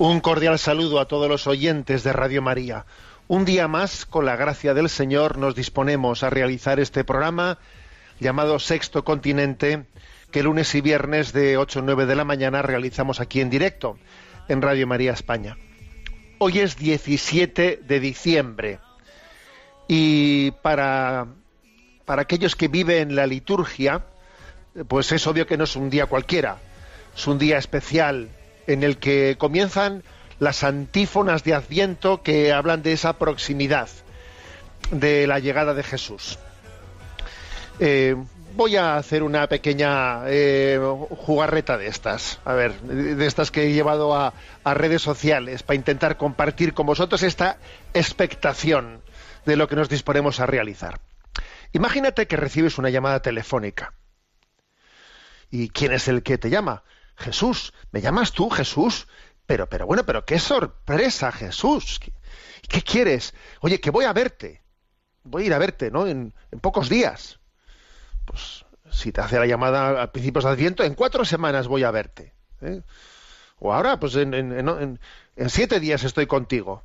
Un cordial saludo a todos los oyentes de Radio María. Un día más, con la gracia del Señor, nos disponemos a realizar este programa llamado Sexto Continente, que lunes y viernes de 8 a 9 de la mañana realizamos aquí en directo, en Radio María España. Hoy es 17 de diciembre y para, para aquellos que viven la liturgia, pues es obvio que no es un día cualquiera, es un día especial en el que comienzan las antífonas de Adviento que hablan de esa proximidad de la llegada de Jesús. Eh, voy a hacer una pequeña eh, jugarreta de estas, a ver, de estas que he llevado a, a redes sociales para intentar compartir con vosotros esta expectación de lo que nos disponemos a realizar. Imagínate que recibes una llamada telefónica. ¿Y quién es el que te llama? Jesús. ¿Me llamas tú, Jesús? Pero, pero bueno, pero qué sorpresa, Jesús. ¿Qué, quieres? Oye, que voy a verte. Voy a ir a verte, ¿no? En, en pocos días. Pues si te hace la llamada a principios de Adviento, en cuatro semanas voy a verte. ¿eh? O ahora, pues en, en- siete días estoy contigo.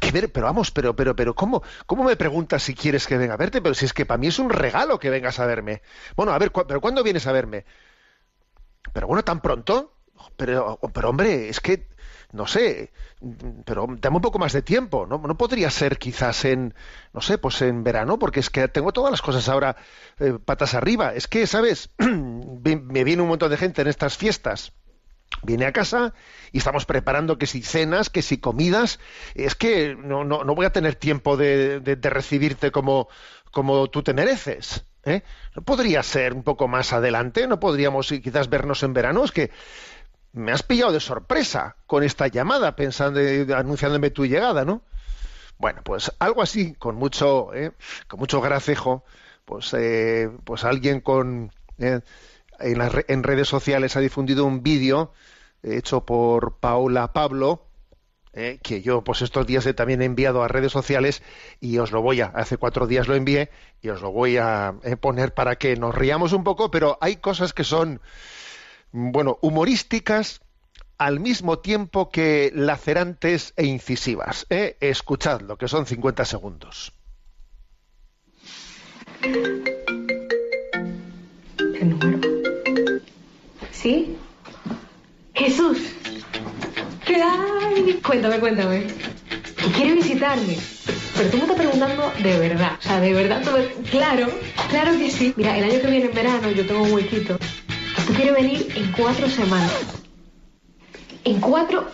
¿Qué ver? Pero vamos, pero, pero, pero, ¿cómo, ¿cómo me preguntas si quieres que venga a verte? Pero si es que para mí es un regalo que vengas a verme. Bueno, a ver, ¿cu- ¿pero cuándo vienes a verme? Pero bueno, tan pronto. Pero, pero hombre, es que, no sé, pero dame un poco más de tiempo. ¿no? no podría ser quizás en, no sé, pues en verano, porque es que tengo todas las cosas ahora eh, patas arriba. Es que, ¿sabes? me viene un montón de gente en estas fiestas viene a casa y estamos preparando que si cenas, que si comidas, es que no, no, no voy a tener tiempo de, de- de recibirte como, como tú te mereces. ¿Eh? ¿No podría ser un poco más adelante? ¿No podríamos quizás vernos en verano? Es que me has pillado de sorpresa con esta llamada, pensando, anunciándome tu llegada, ¿no? Bueno, pues algo así, con mucho, ¿eh? con mucho gracejo, pues, eh, pues alguien con eh, en, en redes sociales ha difundido un vídeo hecho por Paola Pablo, eh, que yo pues estos días he también enviado a redes sociales y os lo voy a, hace cuatro días lo envié y os lo voy a eh, poner para que nos riamos un poco, pero hay cosas que son, bueno, humorísticas al mismo tiempo que lacerantes e incisivas. ¿eh? Escuchadlo, que son 50 segundos. ¿El número? ¿Sí? Jesús. ¿Qué hay? Cuéntame, cuéntame. ¿Que quiere visitarme? Pero tú me estás preguntando de verdad. O sea, de verdad. Claro, claro que sí. Mira, el año que viene en verano yo tengo un huequito. Tú quieres venir en cuatro semanas. En cuatro...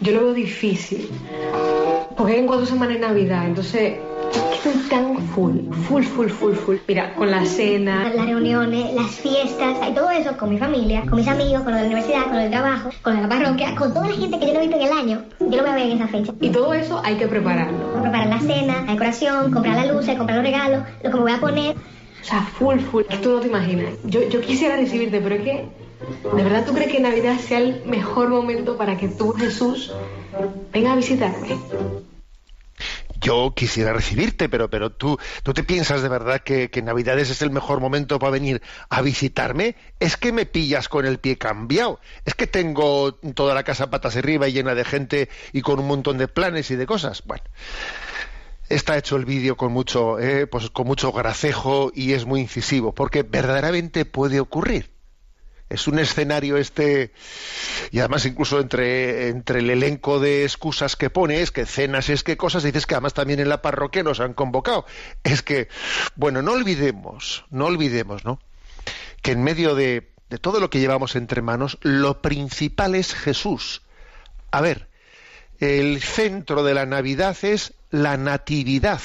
Yo lo veo difícil. Porque en cuatro semanas es Navidad. Entonces... Estoy tan full, full, full, full, full. Mira, con la cena, las reuniones, las fiestas y todo eso con mi familia, con mis amigos, con los de la universidad, con del trabajo, con la parroquia, con toda la gente que yo no he visto en el año, yo lo voy a ver en esa fecha. Y todo eso hay que prepararlo. Preparar la cena, la decoración, comprar las luces, comprar los regalos, lo que me voy a poner. O sea, full, full. Tú no te imaginas. Yo, yo quisiera recibirte, pero es que, ¿de verdad tú crees que Navidad sea el mejor momento para que tú, Jesús, venga a visitarme? Yo quisiera recibirte, pero, pero tú, ¿tú te piensas de verdad que, que Navidades es el mejor momento para venir a visitarme? Es que me pillas con el pie cambiado. Es que tengo toda la casa patas arriba y llena de gente y con un montón de planes y de cosas. Bueno, está hecho el vídeo con mucho, eh, pues con mucho gracejo y es muy incisivo, porque verdaderamente puede ocurrir. Es un escenario este, y además incluso entre, entre el elenco de excusas que pones, que cenas, es que cosas, dices que además también en la parroquia nos han convocado. Es que, bueno, no olvidemos, no olvidemos, ¿no? Que en medio de, de todo lo que llevamos entre manos, lo principal es Jesús. A ver, el centro de la Navidad es la natividad,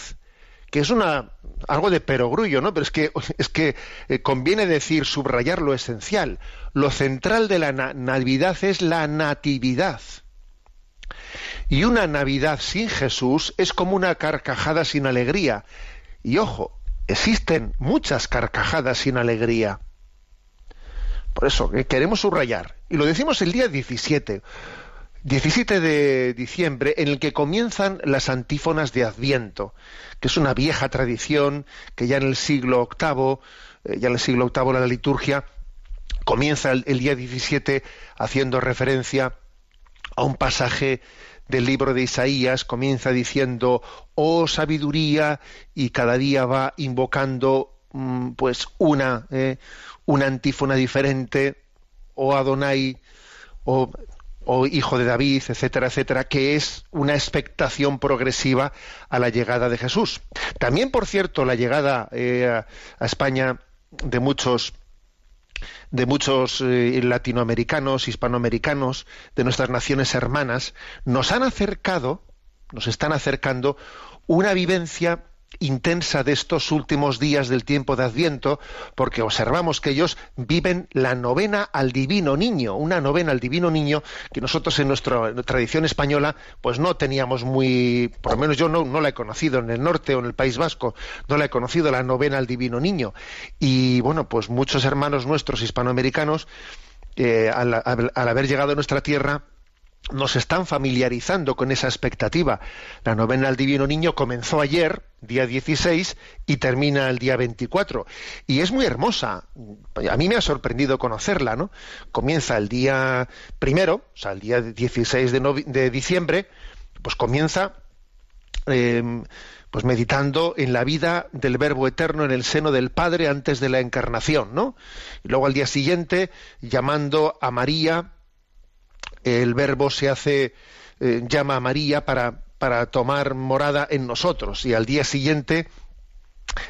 que es una algo de perogrullo, ¿no? Pero es que es que eh, conviene decir subrayar lo esencial. Lo central de la na- Navidad es la natividad. Y una Navidad sin Jesús es como una carcajada sin alegría. Y ojo, existen muchas carcajadas sin alegría. Por eso, que queremos subrayar. Y lo decimos el día 17. 17 de diciembre, en el que comienzan las antífonas de Adviento, que es una vieja tradición que ya en el siglo VIII, eh, ya en el siglo VIII la liturgia, comienza el, día 17 haciendo referencia a un pasaje del libro de Isaías, comienza diciendo, oh sabiduría, y cada día va invocando mm, pues una, eh, una antífona diferente, o Adonai, o, o hijo de David, etcétera, etcétera, que es una expectación progresiva a la llegada de Jesús. También, por cierto, la llegada eh, a, España de muchos de muchos eh, latinoamericanos, hispanoamericanos, de nuestras naciones hermanas, nos han acercado, nos están acercando una vivencia intensa de estos últimos días del tiempo de Adviento, porque observamos que ellos viven la novena al divino niño, una novena al divino niño que nosotros en nuestra tradición española pues no teníamos muy, por lo menos yo no, no la he conocido en el norte o en el País Vasco, no la he conocido la novena al divino niño. Y bueno, pues muchos hermanos nuestros hispanoamericanos, eh, al, haber llegado a nuestra tierra, nos están familiarizando con esa expectativa. La novena al Divino Niño comenzó ayer, día 16, y termina el día 24. Y es muy hermosa. A mí me ha sorprendido conocerla, ¿no? Comienza el día primero, o sea, el día 16 de, diciembre, pues comienza eh, pues meditando en la vida del Verbo Eterno en el seno del Padre antes de la encarnación, ¿no? Y luego al día siguiente llamando a María, el Verbo se hace eh, llama a María para para tomar morada en nosotros. Y al día siguiente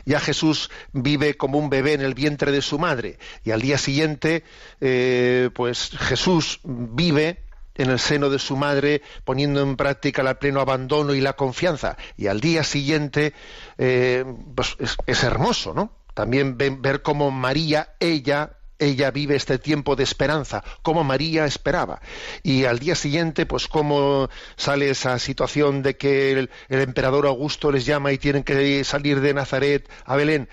ya Jesús vive como un bebé en el vientre de su madre. Y al día siguiente eh, pues Jesús vive en el seno de su madre poniendo en práctica el pleno abandono y la confianza. Y al día siguiente eh, pues es, hermoso no también ven- ver cómo María ella ella vive este tiempo de esperanza, como María esperaba. Y al día siguiente, pues cómo sale esa situación de que el, emperador Augusto les llama y tienen que salir de Nazaret a Belén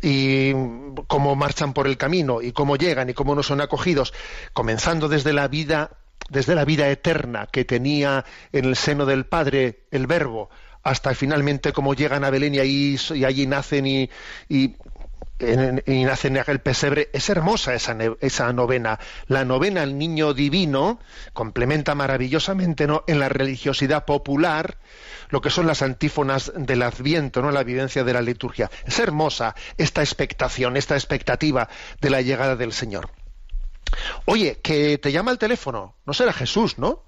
y cómo marchan por el camino y cómo llegan y cómo no son acogidos, comenzando desde la vida desde la vida eterna que tenía en el seno del Padre el Verbo, hasta finalmente cómo llegan a Belén y, ahí, y allí nacen y, y nace en aquel pesebre. Es hermosa esa, esa novena. La novena al niño divino complementa maravillosamente ¿no? en la religiosidad popular lo que son las antífonas del Adviento, ¿no? la vivencia de la liturgia. Es hermosa esta expectación, esta expectativa de la llegada del Señor. Oye, que te llama el teléfono. No será Jesús, ¿no?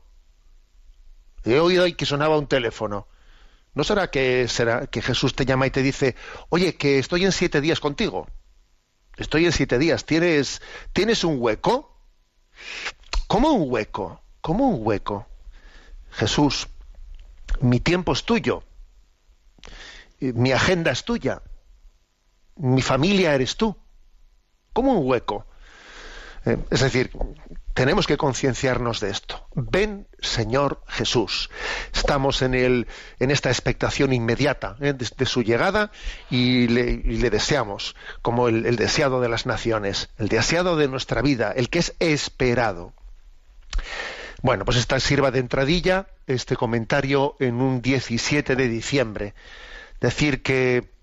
He oído ahí que sonaba un teléfono. ¿No será que, será que Jesús te llama y te dice, oye, que estoy en siete días contigo? Estoy en siete días. ¿Tienes, ¿tienes un hueco? ¿Cómo un hueco? ¿Cómo un hueco? Jesús, mi tiempo es tuyo. Mi agenda es tuya. Mi familia eres tú. ¿Cómo un hueco? Eh, es decir, tenemos que concienciarnos de esto. Ven, Señor Jesús. Estamos en, el, en esta expectación inmediata ¿eh? de, su llegada y le, y le deseamos como el, el deseado de las naciones, el deseado de nuestra vida, el que es esperado. Bueno, pues esta sirva de entradilla este comentario en un 17 de diciembre. Decir que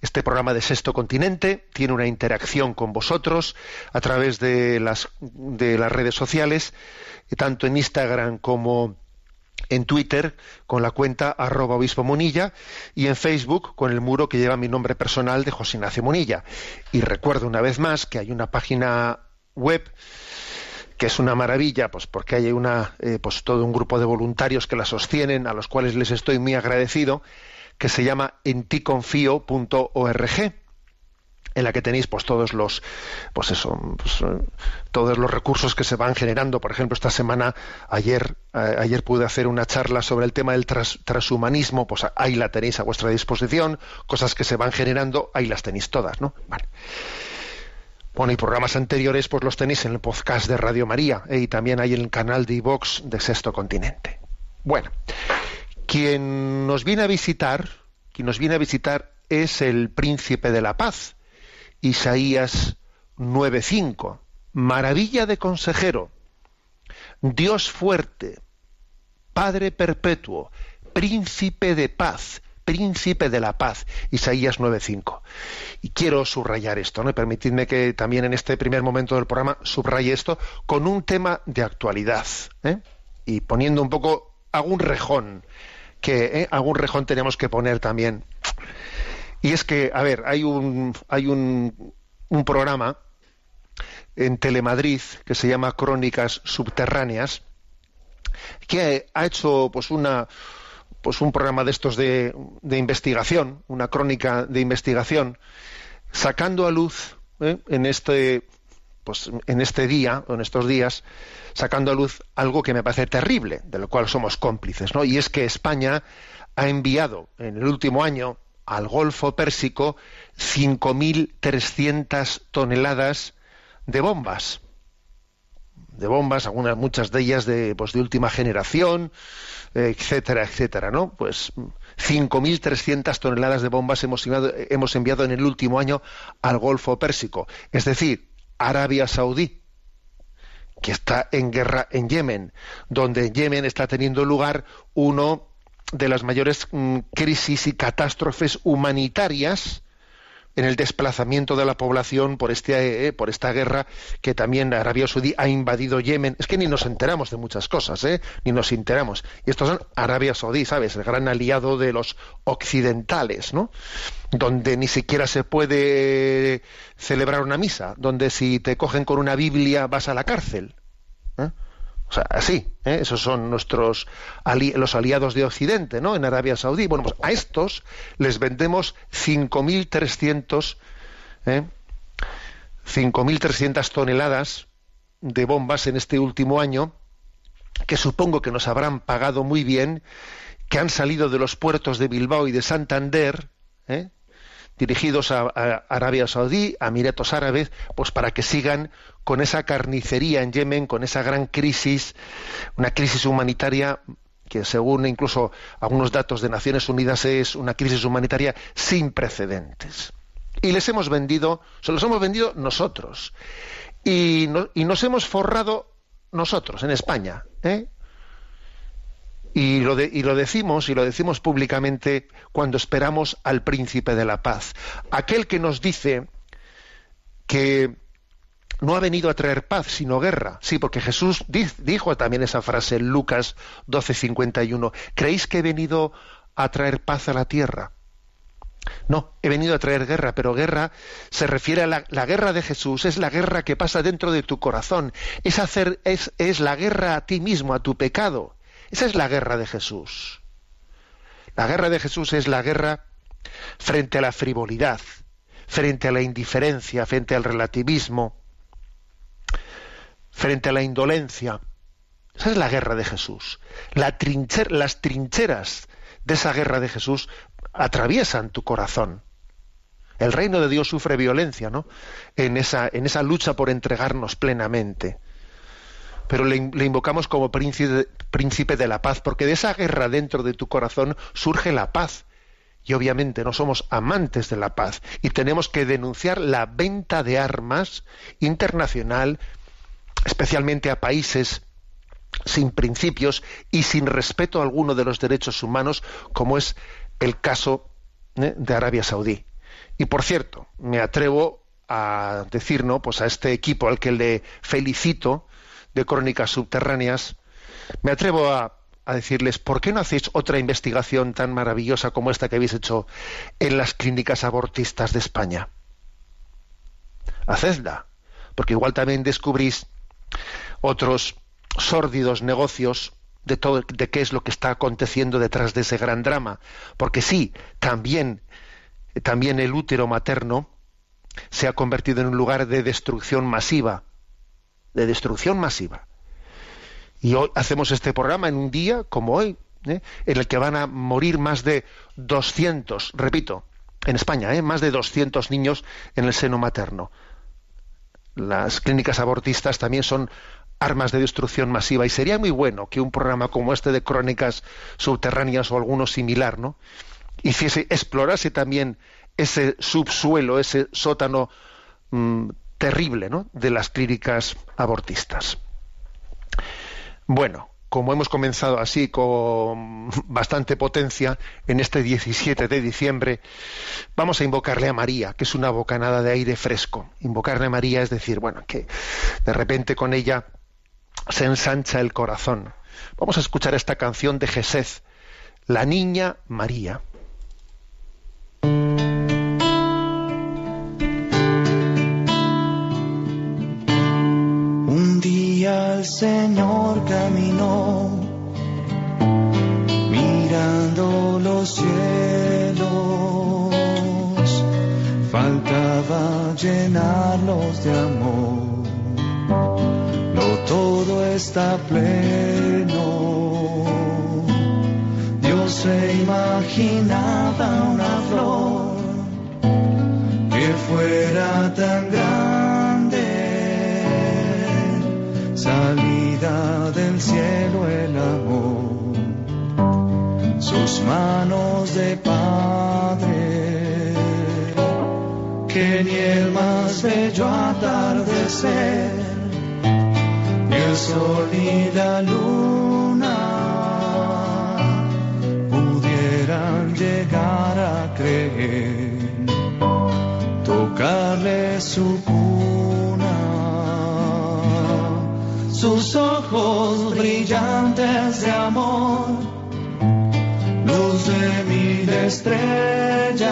este programa de Sexto Continente tiene una interacción con vosotros a través de las, de las redes sociales, tanto en Instagram como en Twitter con la cuenta arroba obispo y en Facebook con el muro que lleva mi nombre personal de José Ignacio Monilla. Y recuerdo una vez más que hay una página web que es una maravilla, pues porque hay una, eh, pues todo un grupo de voluntarios que la sostienen, a los cuales les estoy muy agradecido, que se llama enticonfio.org. en la que tenéis pues todos los pues eso pues, eh, todos los recursos que se van generando por ejemplo esta semana ayer eh, ayer pude hacer una charla sobre el tema del tras- transhumanismo pues ahí la tenéis a vuestra disposición cosas que se van generando ahí las tenéis todas no bueno, y programas anteriores pues los tenéis en el podcast de Radio María eh, y también hay en el canal de iVox de Sexto Continente. Bueno, quien nos viene a visitar, quien nos viene a visitar es el príncipe de la paz, Isaías 9:5. Maravilla de consejero, Dios fuerte, Padre perpetuo, príncipe de paz, príncipe de la paz, Isaías 9:5. Y quiero subrayar esto, ¿no? Permitidme que también en este primer momento del programa subraye esto con un tema de actualidad, ¿eh? Y poniendo un poco algún rejón, que ¿eh? algún rejón tenemos que poner también. Y es que, a ver, hay un, hay un, un programa en Telemadrid que se llama Crónicas Subterráneas, que ha hecho pues una pues un programa de estos de, de investigación, una crónica de investigación, sacando a luz ¿eh? en este pues en este día o en estos días sacando a luz algo que me parece terrible, de lo cual somos cómplices, ¿no? Y es que España ha enviado en el último año al Golfo Pérsico 5.300 toneladas de bombas. De bombas, algunas, muchas de ellas de, pues, de última generación, etcétera, etcétera, ¿no? Pues 5.300 toneladas de bombas hemos enviado, hemos enviado en el último año al Golfo Pérsico. Es decir, Arabia Saudí, que está en guerra en Yemen, donde en Yemen está teniendo lugar uno de las mayores mm, crisis y catástrofes humanitarias en el desplazamiento de la población por este eh, por esta guerra que también Arabia Saudí ha invadido Yemen. Es que ni nos enteramos de muchas cosas, ¿eh? ni nos enteramos. Y estos son Arabia Saudí, ¿sabes? El gran aliado de los occidentales, ¿no? Donde ni siquiera se puede celebrar una misa, donde si te cogen con una Biblia vas a la cárcel. ¿eh? O sea, así, ¿eh? esos son nuestros los aliados de Occidente, ¿no? En Arabia Saudí. Bueno, pues a estos les vendemos 5.300 ¿eh? 5.300 toneladas de bombas en este último año, que supongo que nos habrán pagado muy bien, que han salido de los puertos de Bilbao y de Santander, ¿eh? Dirigidos a, Arabia Saudí, a Emiratos Árabes, pues para que sigan con esa carnicería en Yemen, con esa gran crisis, una crisis humanitaria que según incluso algunos datos de Naciones Unidas es una crisis humanitaria sin precedentes. Y les hemos vendido, se los hemos vendido nosotros. Y, y nos hemos forrado nosotros en España. ¿eh? Y lo, decimos y lo decimos públicamente cuando esperamos al príncipe de la paz, aquel que nos dice que no ha venido a traer paz sino guerra. Sí, porque Jesús di- dijo también esa frase en Lucas 12:51. ¿Creéis que he venido a traer paz a la tierra? No, he venido a traer guerra, pero guerra se refiere a la, guerra de Jesús, es la guerra que pasa dentro de tu corazón, es, hacer, es la guerra a ti mismo, a tu pecado. Esa es la guerra de Jesús. La guerra de Jesús es la guerra frente a la frivolidad, frente a la indiferencia, frente al relativismo, frente a la indolencia. Esa es la guerra de Jesús. La las trincheras de esa guerra de Jesús atraviesan tu corazón. El reino de Dios sufre violencia, ¿no? En esa, en esa lucha por entregarnos plenamente. Pero le, in- le invocamos como príncipe, príncipe de la paz, porque de esa guerra dentro de tu corazón surge la paz. Y obviamente no somos amantes de la paz. Y tenemos que denunciar la venta de armas internacional, especialmente a países sin principios y sin respeto alguno de los derechos humanos, como es el caso ¿eh? de Arabia Saudí. Y por cierto, me atrevo a decir, ¿no? Pues a este equipo al que le felicito de Crónicas Subterráneas, me atrevo a, decirles, ¿por qué no hacéis otra investigación tan maravillosa como esta que habéis hecho en las clínicas abortistas de España? Hacedla, porque igual también descubrís otros sórdidos negocios de todo de qué es lo que está aconteciendo detrás de ese gran drama porque sí también también el útero materno se ha convertido en un lugar de destrucción masiva, de destrucción masiva. Y hoy hacemos este programa en un día como hoy, ¿eh? en el que van a morir más de 200, repito, en España, ¿eh? más de 200 niños en el seno materno. Las clínicas abortistas también son armas de destrucción masiva y sería muy bueno que un programa como este de crónicas subterráneas o alguno similar, ¿no? hiciese explorase también ese subsuelo, ese sótano mm, terrible, ¿no? de las clínicas abortistas. Bueno, como hemos comenzado así con bastante potencia en este 17 de diciembre, vamos a invocarle a María, que es una bocanada de aire fresco. Invocarle a María es decir, bueno, que de repente con ella se ensancha el corazón. Vamos a escuchar esta canción de Jesez, La Niña María. El Señor caminó mirando los cielos, faltaba llenarlos de amor, no todo está pleno. Dios se imaginaba una manos de padre, que ni el más bello atardecer, ni el sol ni la luna pudieran llegar a creer, tocarle su cuna. Sus ojos brillantes de amor, estrellas,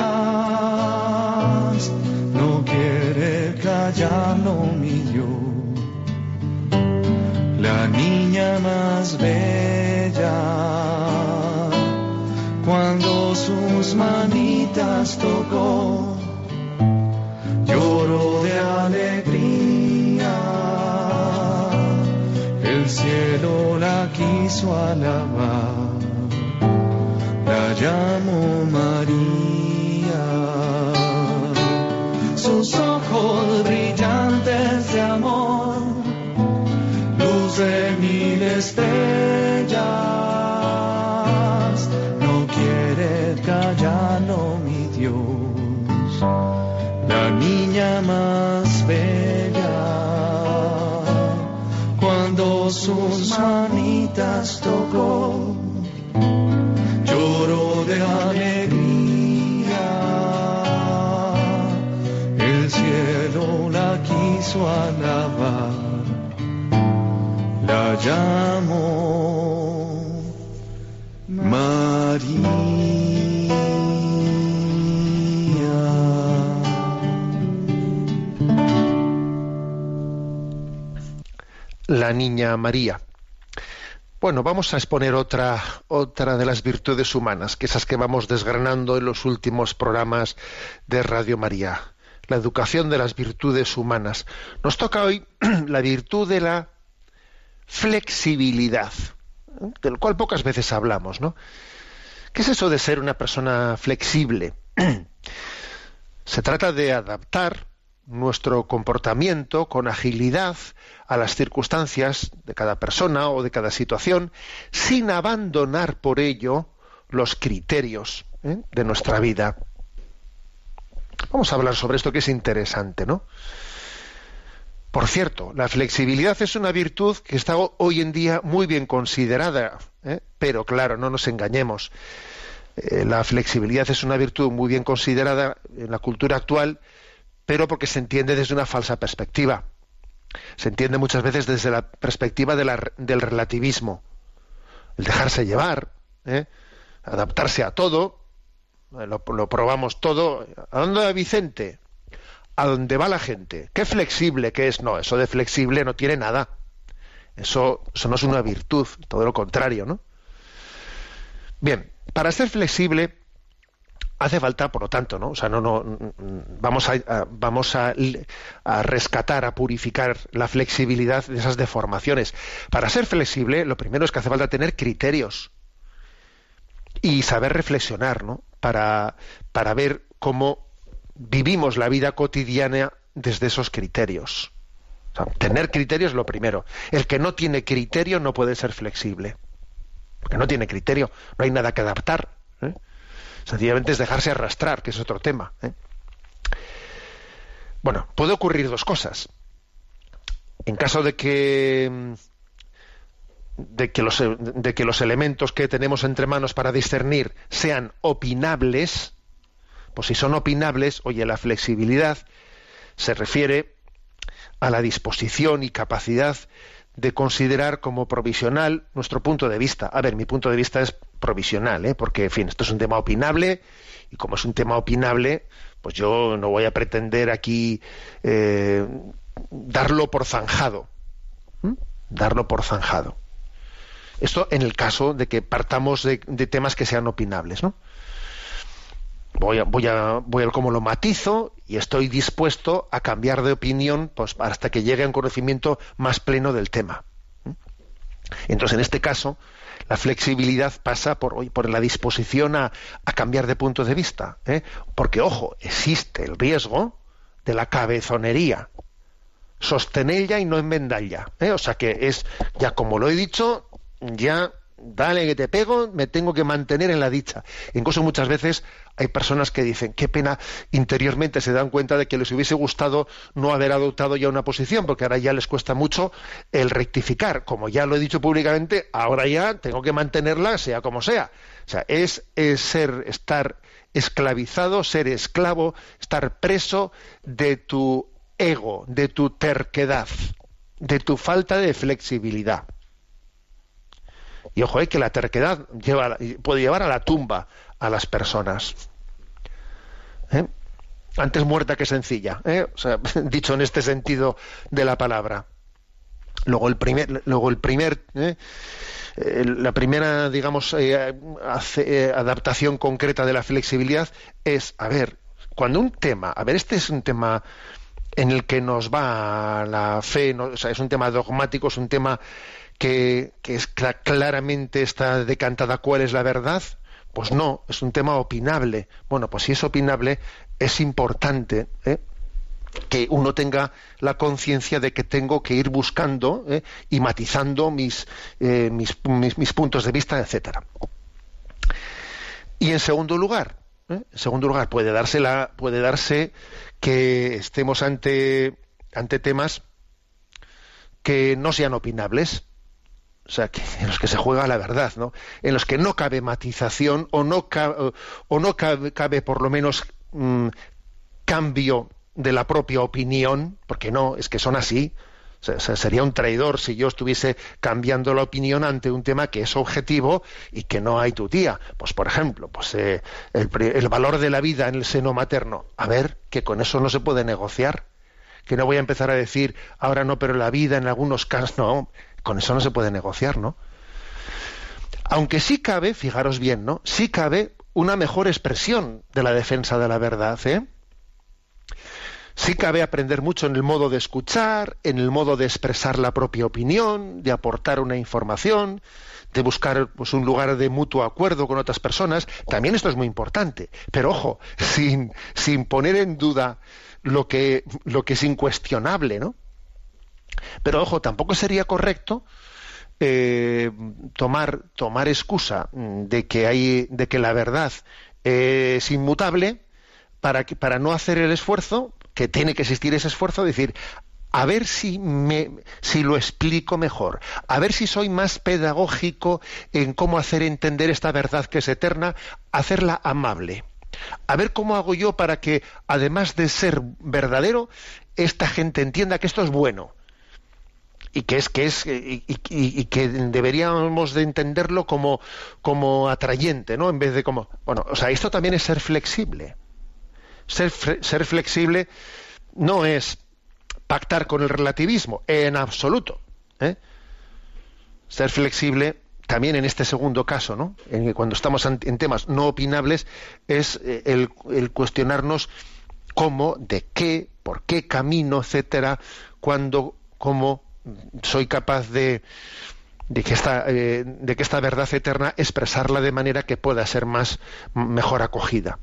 no quiere callar lo mío, la niña más bella, cuando sus manitas tocó, lloró de alegría. El cielo la quiso alabar, la llamó María. Sus ojos brillantes de amor, luz de mil estrellas, no quiere callarlo mi Dios, la niña más bella. Cuando sus manitas tocó, alabar, la María. La Niña María. Bueno, vamos a exponer otra, otra de las virtudes humanas, que esas que vamos desgranando en los últimos programas de Radio María. La educación de las virtudes humanas. Nos toca hoy la virtud de la flexibilidad, del cual pocas veces hablamos. ¿Qué es eso de ser una persona flexible? Se trata de adaptar nuestro comportamiento con agilidad a las circunstancias de cada persona o de cada situación, sin abandonar por ello los criterios ¿eh? de nuestra vida. Vamos a hablar sobre esto que es interesante, ¿no? Por cierto, la flexibilidad es una virtud que está hoy en día muy bien considerada, ¿eh? pero claro, no nos engañemos. Eh, la flexibilidad es una virtud muy bien considerada en la cultura actual, pero porque se entiende desde una falsa perspectiva. Se entiende muchas veces desde la perspectiva del relativismo, el dejarse llevar, ¿eh? adaptarse a todo, lo, probamos todo. ¿A dónde va Vicente? A dónde va la gente. Qué flexible que es. No, eso de flexible no tiene nada. Eso, eso no es una virtud, todo lo contrario, ¿no? Bien, para ser flexible hace falta, por lo tanto, ¿no? O sea, no, no, mm, vamos a, a- vamos a, a rescatar, a purificar la flexibilidad de esas deformaciones. Para ser flexible, lo primero es que hace falta tener criterios y saber reflexionar, ¿no? Para, para ver cómo vivimos la vida cotidiana desde esos criterios. O sea, tener criterios es lo primero. El que no tiene criterio no puede ser flexible. Porque no tiene criterio, no hay nada que adaptar. ¿eh? Sencillamente es dejarse arrastrar, que es otro tema. ¿eh? Bueno, puede ocurrir dos cosas. En caso de que de que los de que los elementos que tenemos entre manos para discernir sean opinables, pues si son opinables, oye, la flexibilidad se refiere a la disposición y capacidad de considerar como provisional nuestro punto de vista. A ver, mi punto de vista es provisional, ¿eh? porque, en fin, esto es un tema opinable y como es un tema opinable, pues yo no voy a pretender aquí eh, darlo por zanjado. Darlo por zanjado. Esto en el caso de que partamos de, temas que sean opinables, ¿no? voy a, voy a, voy a ver cómo lo matizo y estoy dispuesto a cambiar de opinión pues, hasta que llegue a un conocimiento más pleno del tema. ¿Mm? Entonces, en este caso, la flexibilidad pasa por, por la disposición a, a cambiar de punto de vista. ¿eh? Porque, ojo, existe el riesgo de la cabezonería. Sostenella y no enmendalla. ¿eh? O sea que es, ya como lo he dicho, ya dale que te pego, me tengo que mantener en la dicha. Incluso muchas veces hay personas que dicen, qué pena, interiormente se dan cuenta de que les hubiese gustado no haber adoptado ya una posición, porque ahora ya les cuesta mucho el rectificar. Como ya lo he dicho públicamente, ahora ya tengo que mantenerla sea como sea. O sea, es, es ser, estar esclavizado, ser esclavo, estar preso de tu ego, de tu terquedad, de tu falta de flexibilidad. Y ojo, eh, que la terquedad lleva, puede llevar a la tumba a las personas. ¿Eh? Antes muerta que sencilla, ¿eh? o sea, dicho en este sentido de la palabra. Luego el primer, luego el primer, ¿eh? Eh, la primera, digamos, eh, hace- adaptación concreta de la flexibilidad es, a ver, cuando un tema, a ver, este es un tema en el que nos va la fe, o sea, es un tema dogmático, es un tema que, es cla- claramente está decantada cuál es la verdad, pues no, es un tema opinable. Bueno, pues si es opinable, es importante ¿eh? que uno tenga la conciencia de que tengo que ir buscando ¿eh? y matizando mis, eh, mis, mis- mis puntos de vista, etcétera. Y en segundo lugar, ¿eh? en segundo lugar puede darse la, puede darse que estemos ante ante temas que no sean opinables, o sea, que, en los que se juega la verdad, ¿no? En los que no cabe matización o no cabe, o no cabe, por lo menos mm, cambio de la propia opinión, porque no, es que son así. Sería un traidor si yo estuviese cambiando la opinión ante un tema que es objetivo y que no hay tu tía. Pues, por ejemplo, pues eh, el valor de la vida en el seno materno. A ver, que con eso no se puede negociar. Que no voy a empezar a decir, ahora no, pero la vida en algunos casos no. Con eso no se puede negociar, ¿no? Aunque sí cabe, fijaros bien, ¿no? Sí cabe una mejor expresión de la defensa de la verdad, ¿eh? Sí cabe aprender mucho en el modo de escuchar, en el modo de expresar la propia opinión, de aportar una información, de buscar pues, un lugar de mutuo acuerdo con otras personas. También esto es muy importante. Pero ojo, sin, sin poner en duda lo que, lo que es incuestionable, ¿no? Pero ojo, tampoco sería correcto eh, tomar, tomar excusa de que hay, de que la verdad es inmutable para no hacer el esfuerzo, que tiene que existir ese esfuerzo, de decir, a ver si, me, si lo explico mejor, a ver si soy más pedagógico en cómo hacer entender esta verdad que es eterna, hacerla amable. A ver cómo hago yo para que, además de ser verdadero, esta gente entienda que esto es bueno y que es que es y, y- que deberíamos de entenderlo como como atrayente no en vez de como bueno o sea esto también es ser flexible ser ser flexible no es pactar con el relativismo en absoluto ¿eh? ser flexible también en este segundo caso, ¿no? En que cuando estamos en, temas no opinables, es eh, el, el cuestionarnos cómo, de qué, por qué camino, etcétera, cuando, cómo soy capaz de, que esta eh, de que esta verdad eterna expresarla de manera que pueda ser más mejor acogida.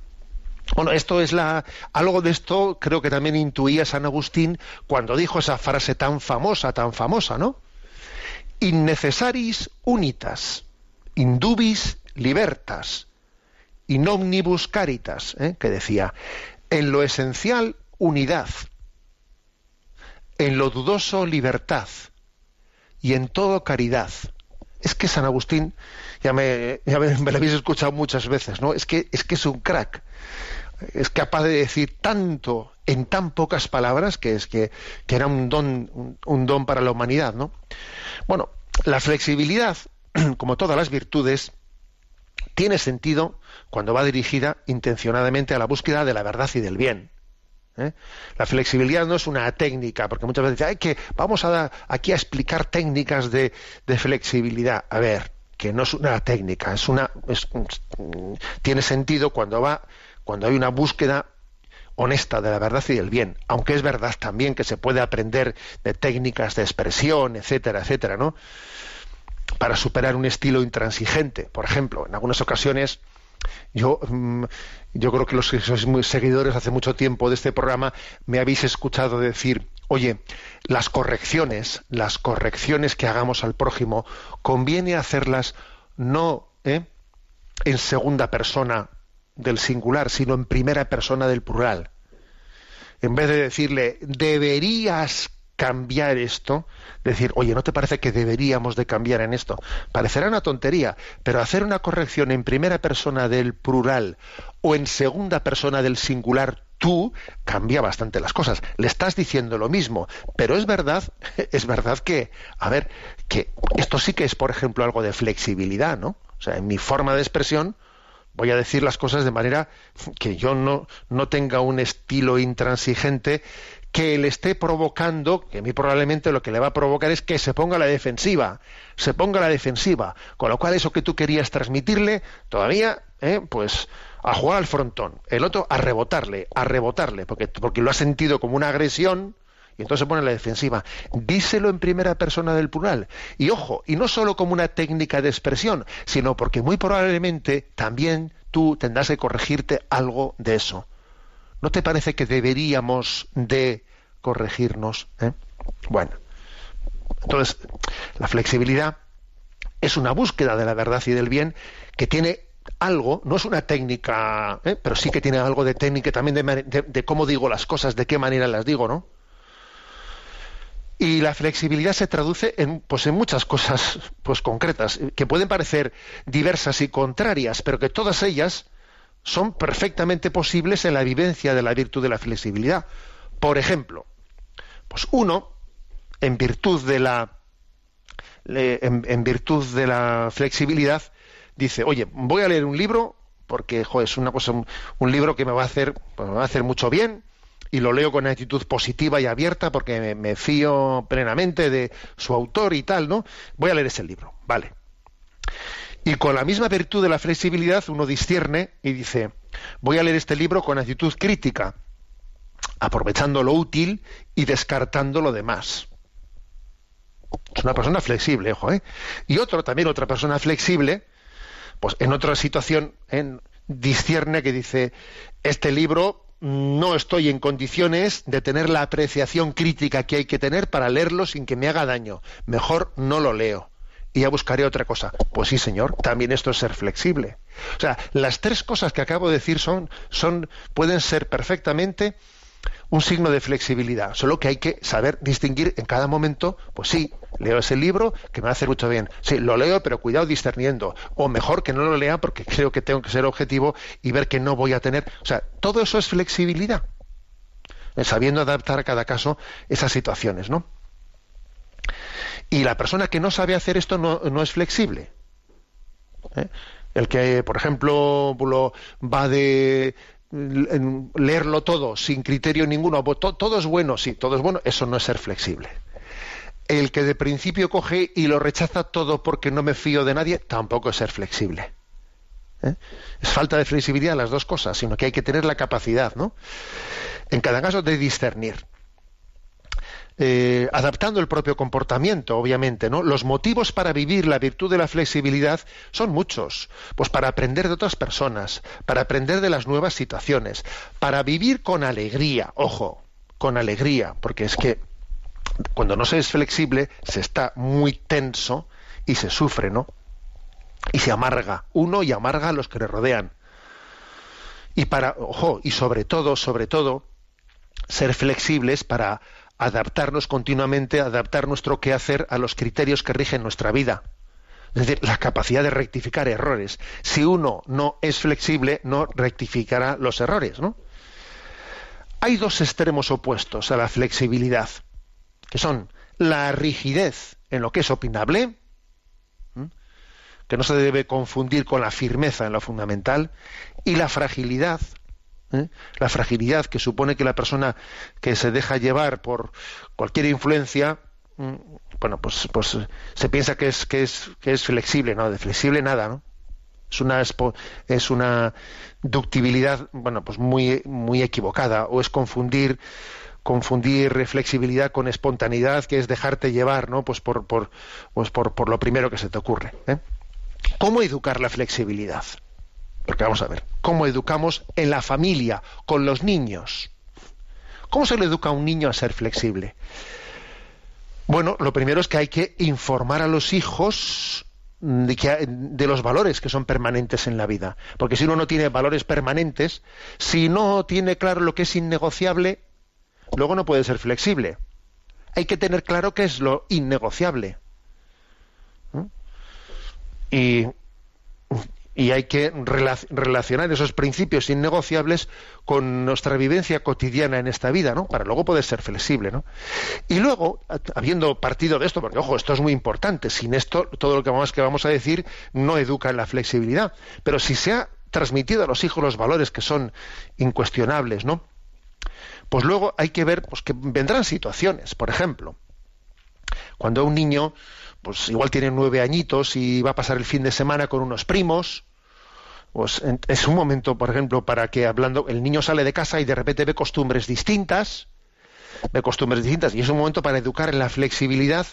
Bueno, esto es la algo de esto creo que también intuía San Agustín cuando dijo esa frase tan famosa, tan famosa, ¿no? Innecesaris unitas, indubis libertas, in omnibus caritas, ¿eh? que decía, en lo esencial unidad, en lo dudoso libertad y en todo caridad. Es que San Agustín, ya me, ya me, lo habéis escuchado muchas veces, ¿no? Es que, es que es un crack. Es capaz de decir tanto en tan pocas palabras que es que, que era un don, un don para la humanidad, ¿no? Bueno, la flexibilidad, como todas las virtudes, tiene sentido cuando va dirigida intencionadamente a la búsqueda de la verdad y del bien. ¿Eh? La flexibilidad no es una técnica, porque muchas veces dicen, "Ay, que vamos a da- aquí a explicar técnicas de, de flexibilidad. A ver, que no es una técnica, es una, es tiene sentido cuando va, cuando hay una búsqueda honesta de la verdad y del bien, aunque es verdad también que se puede aprender de técnicas de expresión, etcétera, etcétera, ¿no? Para superar un estilo intransigente, por ejemplo, en algunas ocasiones yo, mm, yo creo que los que sois seguidores hace mucho tiempo de este programa me habéis escuchado decir, oye, las correcciones, las correcciones que hagamos al prójimo, conviene hacerlas no ¿eh? en segunda persona del singular, sino en primera persona del plural. En vez de decirle, deberías cambiar esto, decir, oye, ¿no te parece que deberíamos de cambiar en esto? Parecerá una tontería, pero hacer una corrección en primera persona del plural o en segunda persona del singular tú cambia bastante las cosas. Le estás diciendo lo mismo, pero es verdad, es verdad que, a ver, que esto sí que es, por ejemplo, algo de flexibilidad, ¿no? O sea, en mi forma de expresión voy a decir las cosas de manera que yo no, no tenga un estilo intransigente que le esté provocando, que a mí probablemente lo que le va a provocar es que se ponga a la defensiva, se ponga a la defensiva, con lo cual eso que tú querías transmitirle, todavía, eh, pues a jugar al frontón, el otro a rebotarle, a rebotarle, porque, porque lo ha sentido como una agresión, y entonces se pone la defensiva. Díselo en primera persona del plural. Y ojo, y no solo como una técnica de expresión, sino porque muy probablemente también tú tendrás que corregirte algo de eso. ¿No te parece que deberíamos de corregirnos? eh? Bueno, entonces la flexibilidad es una búsqueda de la verdad y del bien que tiene algo, no es una técnica, ¿eh? pero sí que tiene algo de técnica también de, de- cómo digo las cosas, de qué manera las digo, ¿no? Y la flexibilidad se traduce en, pues en muchas cosas pues, concretas, que pueden parecer diversas y contrarias, pero que todas ellas son perfectamente posibles en la vivencia de la virtud de la flexibilidad. Por ejemplo, pues uno, en virtud de la, en, virtud de la flexibilidad, dice, oye, voy a leer un libro porque joder, es una cosa, un, libro que me va a hacer, pues, va a hacer mucho bien y lo leo con actitud positiva y abierta porque me, me fío plenamente de su autor y tal, ¿no? Voy a leer ese libro, vale. Y con la misma virtud de la flexibilidad uno discierne y dice, voy a leer este libro con actitud crítica, aprovechando lo útil y descartando lo demás. Es una persona flexible, ojo, ¿eh? Y otro, también otra persona flexible, pues en otra situación en, discierne que dice, este libro no estoy en condiciones de tener la apreciación crítica que hay que tener para leerlo sin que me haga daño. Mejor no lo leo y ya buscaré otra cosa. Pues sí, señor, también esto es ser flexible. O sea, las tres cosas que acabo de decir son, son, pueden ser perfectamente un signo de flexibilidad, solo que hay que saber distinguir en cada momento, pues sí, leo ese libro que me hacer mucho bien. Sí, lo leo, pero cuidado discerniendo. O mejor que no lo lea porque creo que tengo que ser objetivo y ver que no voy a tener. O sea, todo eso es flexibilidad. Eh, Sabiendo adaptar a cada caso esas situaciones, ¿no? Y la persona que no sabe hacer esto no, es flexible. ¿Eh? El que, por ejemplo, lo- va de leerlo todo sin criterio ninguno, todo es bueno, sí, todo es bueno, eso no es ser flexible. El que de principio coge y lo rechaza todo porque no me fío de nadie, tampoco es ser flexible. ¿eh? Es falta de flexibilidad las dos cosas, sino que hay que tener la capacidad, ¿no? En cada caso de discernir. Eh, adaptando el propio comportamiento, obviamente, ¿no? Los motivos para vivir la virtud de la flexibilidad son muchos. Pues para aprender de otras personas, para aprender de las nuevas situaciones, para vivir con alegría, ojo, con alegría, porque es que cuando no se es flexible se está muy tenso y se sufre, ¿no? Y se amarga uno y amarga a los que le rodean. Y para, ojo, y sobre todo, sobre todo, ser flexibles para adaptarnos continuamente, adaptar nuestro quehacer a los criterios que rigen nuestra vida. Es decir, la capacidad de rectificar errores. Si uno no es flexible, no rectificará los errores. Hay dos extremos opuestos a la flexibilidad, que son la rigidez en lo que es opinable, que no se debe confundir con la firmeza en lo fundamental, y la fragilidad, ¿eh? la fragilidad que supone que la persona que se deja llevar por cualquier influencia mm, bueno pues pues se piensa que es que es que es flexible no de flexible nada no es una es una ductibilidad bueno pues muy muy equivocada o es confundir confundir flexibilidad con espontaneidad que es dejarte llevar no pues por por pues por, por lo primero que se te ocurre ¿eh? cómo educar la flexibilidad porque vamos a ver, ¿cómo educamos en la familia, con los niños? ¿Cómo se le educa a un niño a ser flexible? Bueno, lo primero es que hay que informar a los hijos de, los valores que son permanentes en la vida. Porque si uno no tiene valores permanentes, si no tiene claro lo que es innegociable, luego no puede ser flexible. Hay que tener claro qué es lo innegociable. ¿Mm? Y y hay que rela- relacionar esos principios innegociables con nuestra vivencia cotidiana en esta vida, ¿no? Para luego poder ser flexible, ¿no? Y luego, habiendo partido de esto, porque ojo, esto es muy importante, sin esto todo lo que vamos, que vamos a decir no educa en la flexibilidad, pero si se ha transmitido a los hijos los valores que son incuestionables, ¿no? Pues luego hay que ver pues, que vendrán situaciones, por ejemplo, cuando un niño, pues igual tiene nueve añitos y va a pasar el fin de semana con unos primos, pues es un momento, por ejemplo, para que hablando, el niño sale de casa y de repente ve costumbres distintas, ve costumbres distintas, y es un momento para educar en la flexibilidad,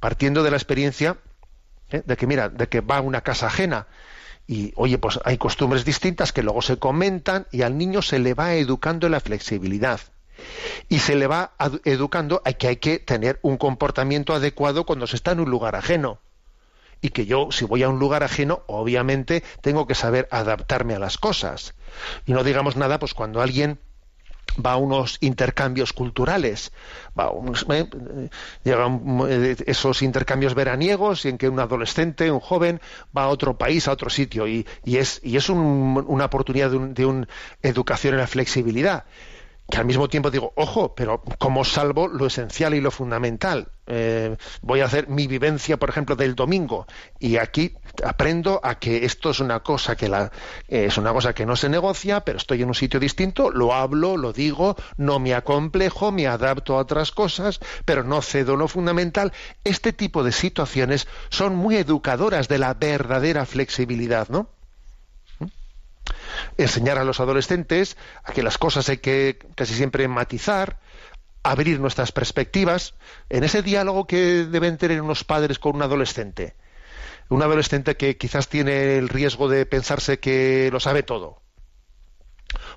partiendo de la experiencia ¿eh? de que, mira, de que va a una casa ajena y, oye, pues hay costumbres distintas que luego se comentan y al niño se le va educando en la flexibilidad y se le va educando a que hay que tener un comportamiento adecuado cuando se está en un lugar ajeno. Y que yo, si voy a un lugar ajeno, obviamente tengo que saber adaptarme a las cosas. Y no digamos nada, pues cuando alguien va a unos intercambios culturales, va eh, llegan eh, esos intercambios veraniegos en que un adolescente, un joven, va a otro país, a otro sitio, y, y es, y es un- una oportunidad de, un, de educación en la flexibilidad que al mismo tiempo digo, ojo, pero ¿cómo salvo lo esencial y lo fundamental? Eh, voy a hacer mi vivencia, por ejemplo, del domingo, y aquí aprendo a que esto es una cosa que la, eh, es una cosa que no se negocia, pero estoy en un sitio distinto, lo hablo, lo digo, no me acomplejo, me adapto a otras cosas, pero no cedo lo fundamental. Este tipo de situaciones son muy educadoras de la verdadera flexibilidad, ¿no? Enseñar a los adolescentes a que las cosas hay que casi siempre matizar, abrir nuestras perspectivas en ese diálogo que deben tener unos padres con un adolescente. Un adolescente que quizás tiene el riesgo de pensarse que lo sabe todo,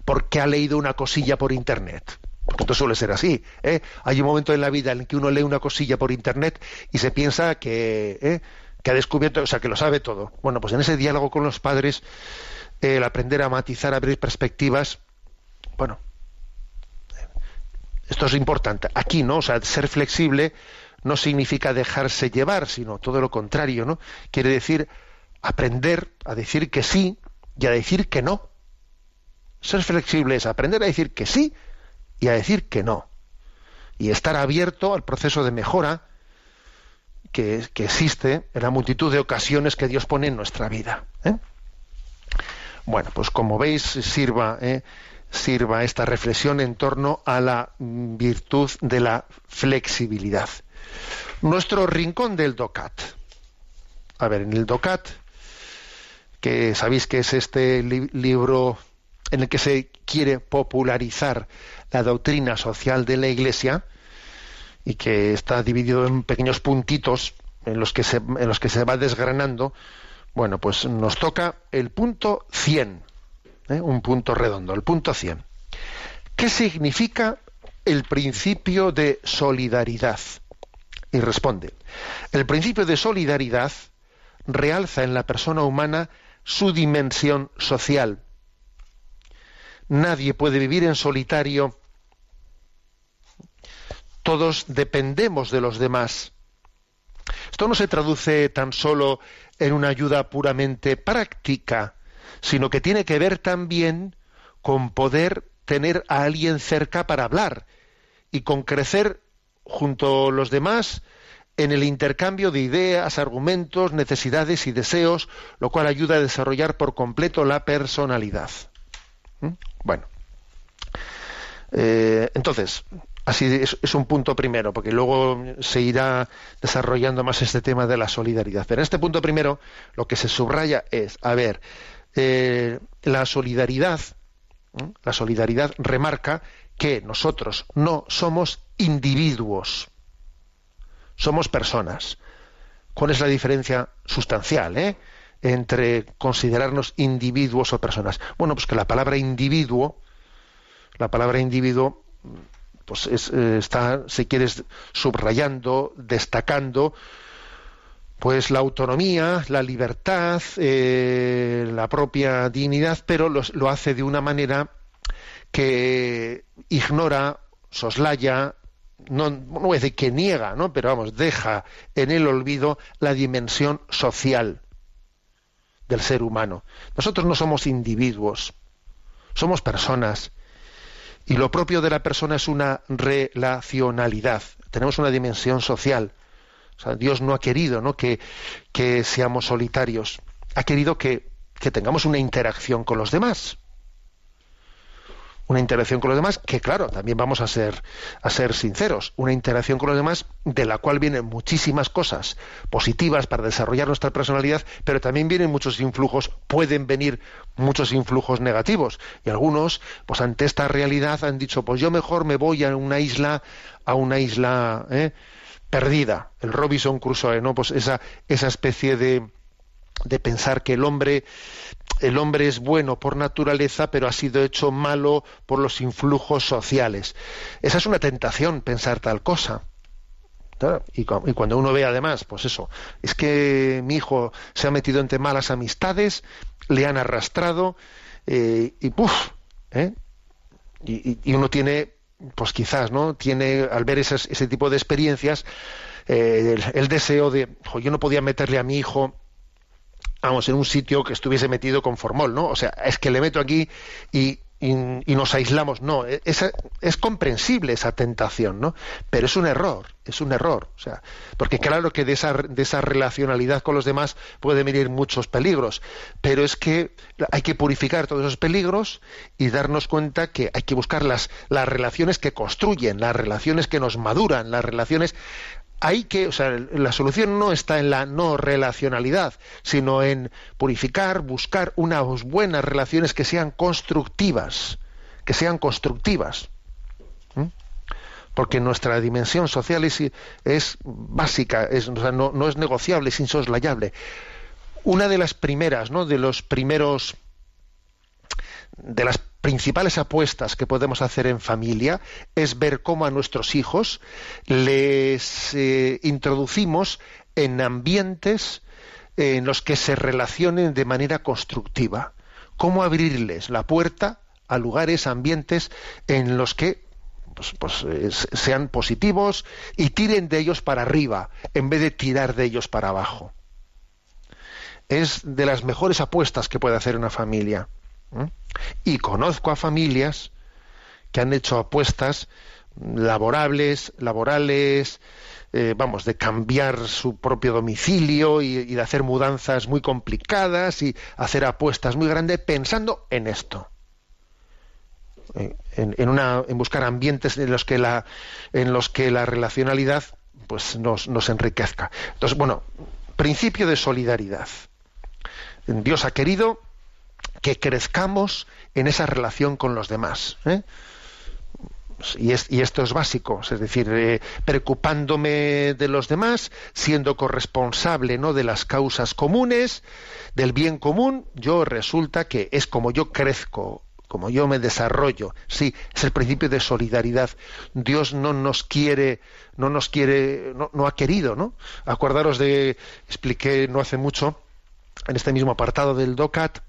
porque ha leído una cosilla por internet. Porque esto suele ser así. ¿eh? Hay un momento en la vida en que uno lee una cosilla por internet y se piensa que, ¿eh? que ha descubierto, o sea, que lo sabe todo. Bueno, pues en ese diálogo con los padres el aprender a matizar, a abrir perspectivas, bueno, esto es importante. Aquí, ¿no? O sea, ser flexible no significa dejarse llevar, sino todo lo contrario, ¿no? Quiere decir aprender a decir que sí y a decir que no. Ser flexible es aprender a decir que sí y a decir que no. Y estar abierto al proceso de mejora que, que existe en la multitud de ocasiones que Dios pone en nuestra vida. ¿eh? Bueno, pues como veis, sirva, ¿eh? sirva esta reflexión en torno a la virtud de la flexibilidad. Nuestro rincón del DOCAT. A ver, en el DOCAT, que sabéis que es este li- libro en el que se quiere popularizar la doctrina social de la Iglesia y que está dividido en pequeños puntitos en los que se, en los que se va desgranando, bueno, pues nos toca el punto 100, ¿eh? un punto redondo, el punto 100. ¿Qué significa el principio de solidaridad? Y responde, el principio de solidaridad realza en la persona humana su dimensión social. Nadie puede vivir en solitario. Todos dependemos de los demás. Esto no se traduce tan solo en una ayuda puramente práctica, sino que tiene que ver también con poder tener a alguien cerca para hablar y con crecer junto a los demás en el intercambio de ideas, argumentos, necesidades y deseos, lo cual ayuda a desarrollar por completo la personalidad. ¿Mm? Bueno, Eh, entonces, así es, un punto primero, porque luego se irá desarrollando más este tema de la solidaridad. Pero en este punto primero, lo que se subraya es, a ver, eh, la solidaridad, ¿eh? la solidaridad remarca que nosotros no somos individuos, somos personas. ¿Cuál es la diferencia sustancial eh, entre considerarnos individuos o personas? Bueno, pues que la palabra individuo, la palabra individuo, pues es, eh, está, si quieres, subrayando, destacando, pues la autonomía, la libertad, eh, la propia dignidad, pero lo hace de una manera que ignora, soslaya, no, no voy a decir que niega, ¿no? pero vamos, deja en el olvido la dimensión social del ser humano. Nosotros no somos individuos, somos personas. Y lo propio de la persona es una relacionalidad. Tenemos una dimensión social. O sea, Dios no ha querido ¿no? Que, seamos solitarios. Ha querido que, que tengamos una interacción con los demás una interacción con los demás, que claro, también vamos a ser, a ser sinceros, una interacción con los demás de la cual vienen muchísimas cosas positivas para desarrollar nuestra personalidad, pero también vienen muchos influjos, pueden venir muchos influjos negativos. Y algunos, pues ante esta realidad han dicho, pues yo mejor me voy a una isla, a una isla ¿eh? perdida, el Robinson Crusoe, ¿no? Pues esa, esa especie de, de pensar que el hombre el hombre es bueno por naturaleza, pero ha sido hecho malo por los influjos sociales. Esa es una tentación pensar tal cosa. Y, cu- y cuando uno ve además, pues eso, es que mi hijo se ha metido entre malas amistades, le han arrastrado eh, y ¡puf! ¿eh? Y uno tiene, pues quizás, ¿no? Tiene, al ver esas- ese tipo de experiencias, eh, el, el deseo de, "Jo, yo no podía meterle a mi hijo vamos, en un sitio que estuviese metido con formol, ¿no? O sea, es que le meto aquí y, nos aislamos. No, e- esa- es comprensible esa tentación, ¿no? Pero es un error, es un error. O sea, porque claro que de esa, de esa relacionalidad con los demás pueden venir muchos peligros, pero es que hay que purificar todos esos peligros y darnos cuenta que hay que buscar las, las relaciones que construyen, las relaciones que nos maduran, las relaciones hay que, o sea, la solución no está en la no relacionalidad, sino en purificar, buscar unas buenas relaciones que sean constructivas, que sean constructivas. Porque nuestra dimensión social es, básica, es, no, no es negociable, es insoslayable. Una de las primeras, ¿no? De los primeros de las principales apuestas que podemos hacer en familia es ver cómo a nuestros hijos les eh, introducimos en ambientes en los que se relacionen de manera constructiva. Cómo abrirles la puerta a lugares, ambientes en los que pues, pues, eh, sean positivos y tiren de ellos para arriba en vez de tirar de ellos para abajo. Es de las mejores apuestas que puede hacer una familia. ¿Mm? Y conozco a familias que han hecho apuestas laborables, laborales, eh, vamos, de cambiar su propio domicilio y, de hacer mudanzas muy complicadas y hacer apuestas muy grandes pensando en esto. Eh, en buscar ambientes en los que la, en los que la relacionalidad pues nos, nos enriquezca. Entonces, bueno, principio de solidaridad. Dios ha querido que crezcamos en esa relación con los demás. ¿eh? Y, es- y esto es básico, es decir, eh, preocupándome de los demás, siendo corresponsable ¿no? de las causas comunes, del bien común, yo resulta que es como yo crezco, como yo me desarrollo. Sí, es el principio de solidaridad. Dios no nos quiere, no nos quiere, no, no ha querido, ¿no? Acordaros de, expliqué no hace mucho, en este mismo apartado del DOCAT,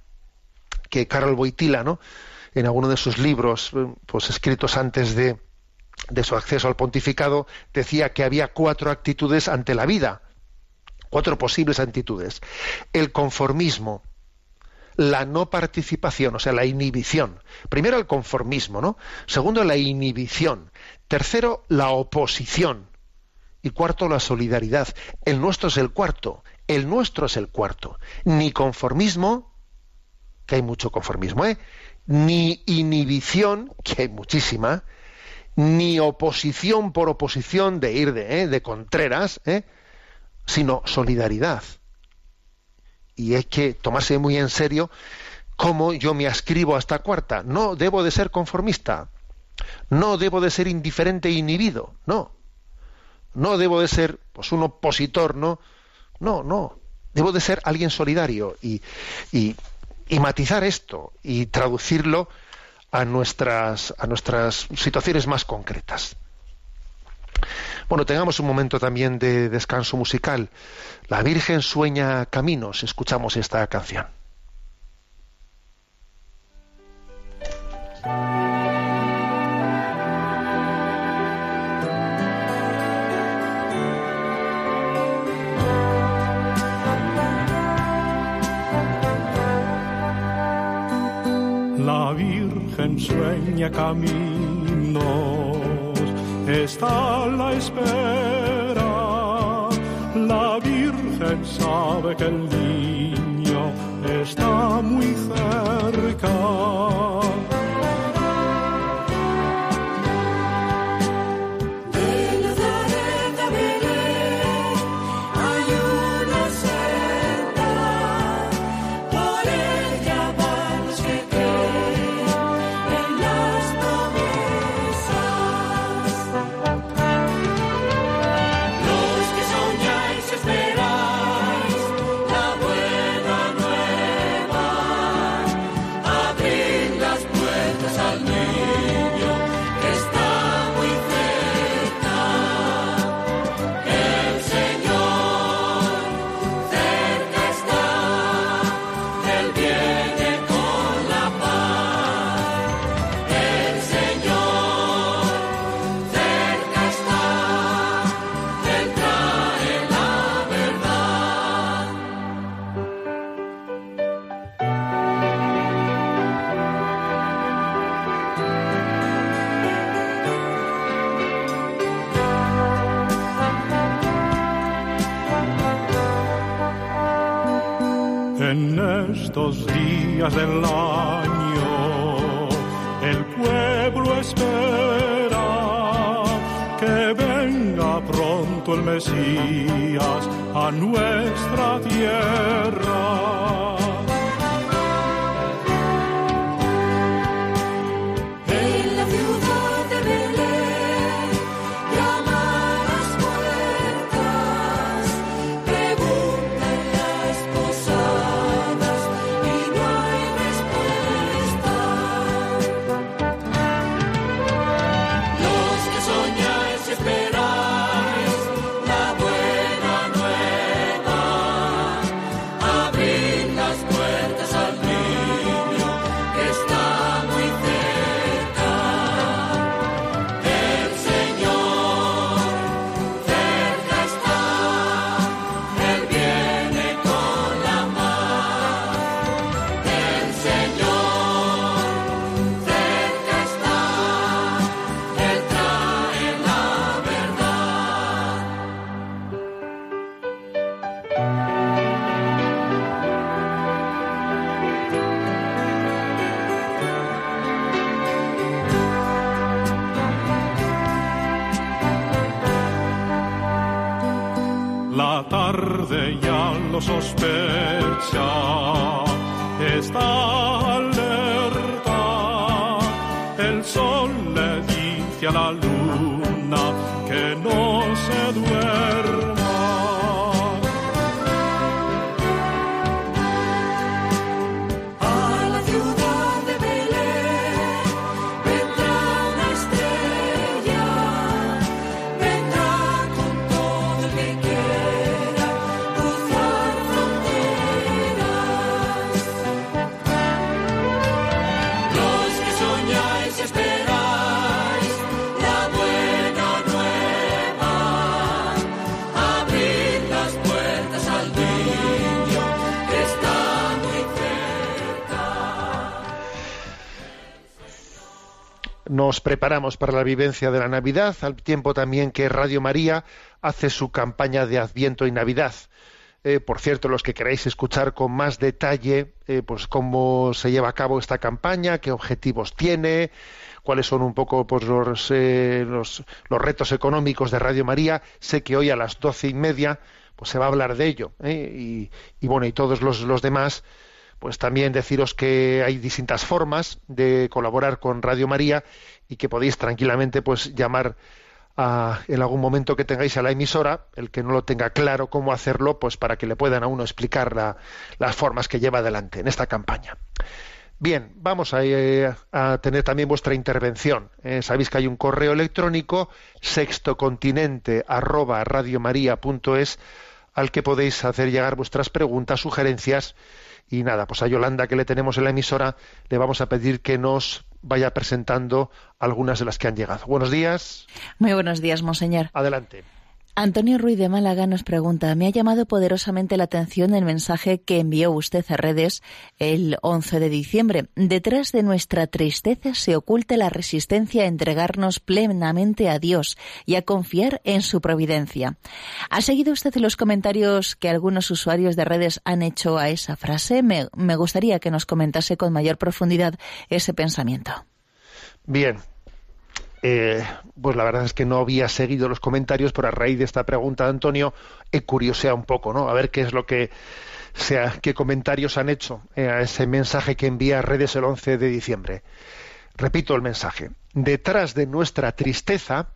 que Karol Wojtyla, ¿no? en alguno de sus libros, eh, pues escritos antes de, de su acceso al pontificado, decía que había cuatro actitudes ante la vida, cuatro posibles actitudes. El conformismo, la no participación, o sea, la inhibición. Primero el conformismo, ¿no? Segundo la inhibición. Tercero la oposición. Y cuarto la solidaridad. El nuestro es el cuarto. El nuestro es el cuarto. Ni conformismo, que hay mucho conformismo, ¿eh? ni inhibición, que hay muchísima, ni oposición por oposición de ir de, ¿eh? de contreras, ¿eh? sino solidaridad. Y hay que tomarse muy en serio cómo yo me ascribo a esta cuarta. No debo de ser conformista, no debo de ser indiferente e inhibido, no. No debo de ser pues, un opositor, no. No, no. Debo de ser alguien solidario y, y, y matizar esto y traducirlo a nuestras, a nuestras situaciones más concretas. Bueno, tengamos un momento también de descanso musical. La Virgen sueña caminos. Escuchamos esta canción. Virgen sueña caminos, está la espera. La Virgen sabe que el niño está muy cerca. Del año, el pueblo espera que venga pronto el Mesías a nuestra tierra. Nos preparamos para la vivencia de la Navidad, al tiempo también que Radio María hace su campaña de Adviento y Navidad. Eh, por cierto, los que queráis escuchar con más detalle, eh, pues cómo se lleva a cabo esta campaña, qué objetivos tiene, cuáles son un poco pues, los, eh, los, los retos económicos de Radio María, sé que hoy a las doce y media pues se va a hablar de ello. ¿eh? Y, y bueno, y todos los, los demás, pues también deciros que hay distintas formas de colaborar con Radio María y que podéis tranquilamente pues llamar a, en algún momento que tengáis a la emisora, el que no lo tenga claro cómo hacerlo, pues para que le puedan a uno explicar la- las formas que lleva adelante en esta campaña. Bien, vamos a, eh, tener también vuestra intervención. Eh, sabéis que hay un correo electrónico sextocontinente arroba radiomaria.es al que podéis hacer llegar vuestras preguntas, sugerencias y nada, pues a Yolanda que le tenemos en la emisora le vamos a pedir que nos vaya presentando algunas de las que han llegado. Buenos días, Muy buenos días, monseñor. adelante. Antonio Ruiz de Málaga nos pregunta, me ha llamado poderosamente la atención el mensaje que envió usted a redes el 11 de diciembre. Detrás de nuestra tristeza se oculta la resistencia a entregarnos plenamente a Dios y a confiar en su providencia. ¿Ha seguido usted los comentarios que algunos usuarios de redes han hecho a esa frase? Me, me gustaría que nos comentase con mayor profundidad ese pensamiento. Bien. Eh, pues la verdad es que no había seguido los comentarios, pero a raíz de esta pregunta de Antonio he curioseado un poco, ¿no? A ver qué es lo que sea, qué comentarios han hecho eh, a ese mensaje que envía redes el 11 de diciembre. Repito el mensaje. Detrás de nuestra tristeza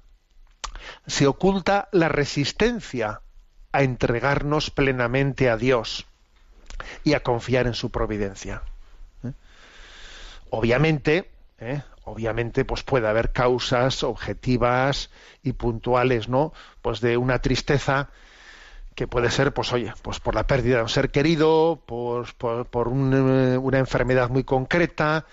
se oculta la resistencia a entregarnos plenamente a Dios y a confiar en su providencia. ¿Eh? Obviamente. Obviamente, pues puede haber causas objetivas y puntuales, ¿no? Pues de una tristeza que puede ser, pues oye, pues por la pérdida de un ser querido, por, por, por un, eh, una enfermedad muy concreta,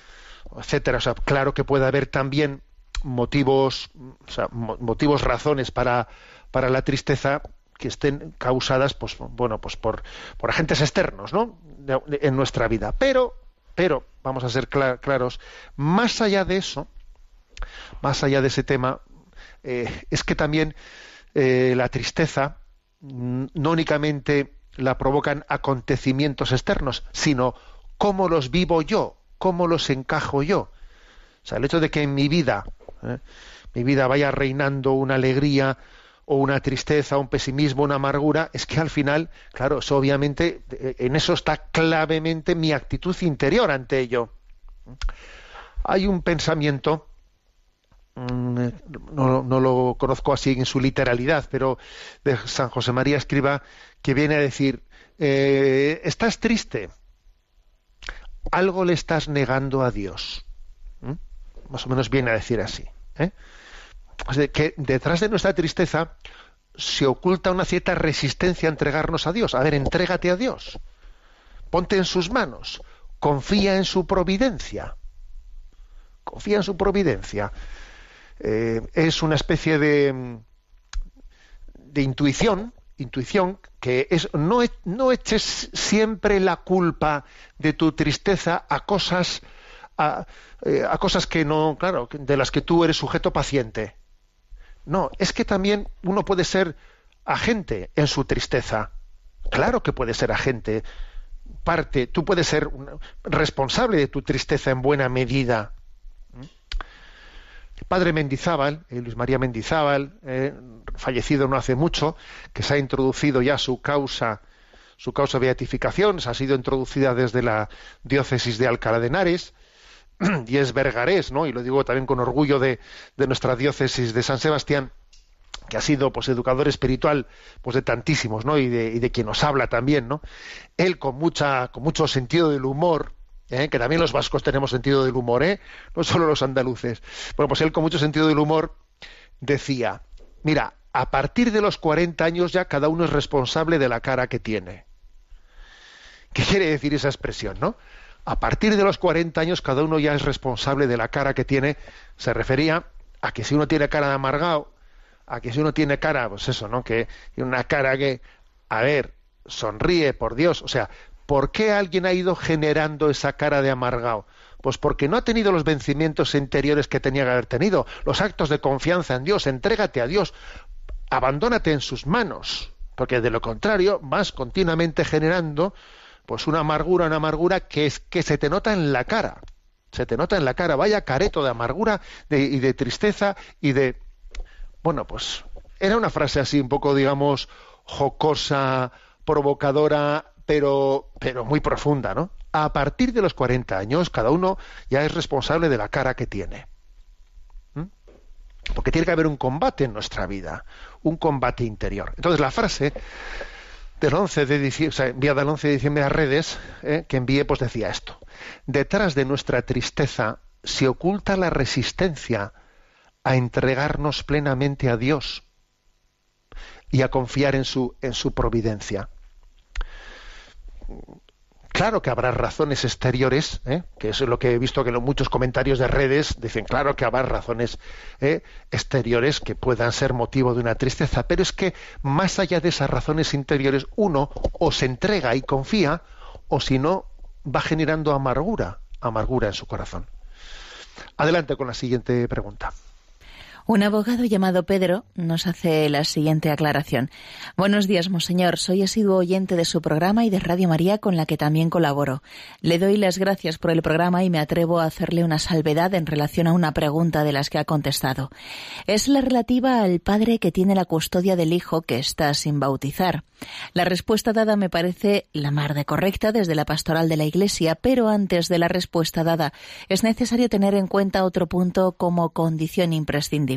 etcétera. O sea, claro que puede haber también motivos, o sea, mo- motivos, razones para, para la tristeza que estén causadas, pues bueno, pues por, por agentes externos, ¿no? En nuestra vida. Pero, pero, vamos a ser cla- claros, más allá de eso, más allá de ese tema, eh, es que también eh, la tristeza mm, no únicamente la provocan acontecimientos externos, sino cómo los vivo yo, cómo los encajo yo. O sea, el hecho de que en mi vida, ¿eh? mi vida vaya reinando una alegría o una tristeza, un pesimismo, una amargura, es que al final, claro, eso obviamente, eh, en eso está clavemente mi actitud interior ante ello. Hay un pensamiento, mm, no, lo conozco así en su literalidad, pero de San José María Escriba, que viene a decir, eh, estás triste, algo le estás negando a Dios. ¿Mm? Más o menos viene a decir así. ¿eh? Sea, que detrás de nuestra tristeza se oculta una cierta resistencia a entregarnos a Dios. A ver, entrégate a Dios. Ponte en sus manos. Confía en su providencia. Confía en su providencia. Eh, es una especie de, de intuición, intuición que es no, e- no eches siempre la culpa de tu tristeza a cosas a, eh, a cosas que no, claro, de las que tú eres sujeto paciente. No, es que también uno puede ser agente en su tristeza. Claro que puede ser agente. Parte, tú puedes ser responsable de tu tristeza en buena medida. padre Mendizábal, eh, Luis María Mendizábal, eh, fallecido no hace mucho, que se ha introducido ya su causa, su causa de beatificación, se ha sido introducida desde la diócesis de Alcalá de Henares, y es bergarés, ¿no? Y lo digo también con orgullo de, de nuestra diócesis de San Sebastián, que ha sido pues educador espiritual pues de tantísimos, ¿no? Y de, y de quien nos habla también, ¿no? Él con mucha, con mucho sentido del humor, ¿eh? que también los vascos tenemos sentido del humor, ¿eh? no solo los andaluces. Bueno, pues él con mucho sentido del humor decía, mira, a partir de los 40 años ya cada uno es responsable de la cara que tiene. ¿Qué quiere decir esa expresión, no? A partir de los 40 años cada uno ya es responsable de la cara que tiene. Se refería a que si uno tiene cara de amargado, a que si uno tiene cara, pues eso, ¿no? Que una cara que, a ver, sonríe, por Dios. O sea, ¿por qué alguien ha ido generando esa cara de amargado? Pues porque no ha tenido los vencimientos interiores que tenía que haber tenido, los actos de confianza en Dios, entrégate a Dios, abandónate en sus manos, porque de lo contrario vas continuamente generando pues una amargura, una amargura que es que se te nota en la cara, se te nota en la cara, vaya careto de amargura de- y de tristeza y de bueno, pues era una frase así un poco, digamos, jocosa, provocadora, pero, pero muy profunda, ¿no? A partir de los 40 años, cada uno ya es responsable de la cara que tiene. ¿Mm? Porque tiene que haber un combate en nuestra vida, un combate interior. Entonces, la frase del 11 de diciembre, el 11 de diciembre a redes, eh, que envié, pues decía esto. Detrás de nuestra tristeza se oculta la resistencia a entregarnos plenamente a Dios y a confiar en su, en su providencia. Claro que habrá razones exteriores, ¿eh? que es lo que he visto que en muchos comentarios de redes dicen, claro que habrá razones ¿eh? exteriores que puedan ser motivo de una tristeza, pero es que más allá de esas razones interiores, uno o se entrega y confía, o si no, va generando amargura, amargura en su corazón. Adelante con la siguiente pregunta. Un abogado llamado Pedro nos hace la siguiente aclaración. Buenos días, monseñor. Soy asiduo oyente de su programa y de Radio María con la que también colaboro. Le doy las gracias por el programa y me atrevo a hacerle una salvedad en relación a una pregunta de las que ha contestado. Es la relativa al padre que tiene la custodia del hijo que está sin bautizar. La respuesta dada me parece la mar de correcta desde la pastoral de la Iglesia, pero antes de la respuesta dada es necesario tener en cuenta otro punto como condición imprescindible.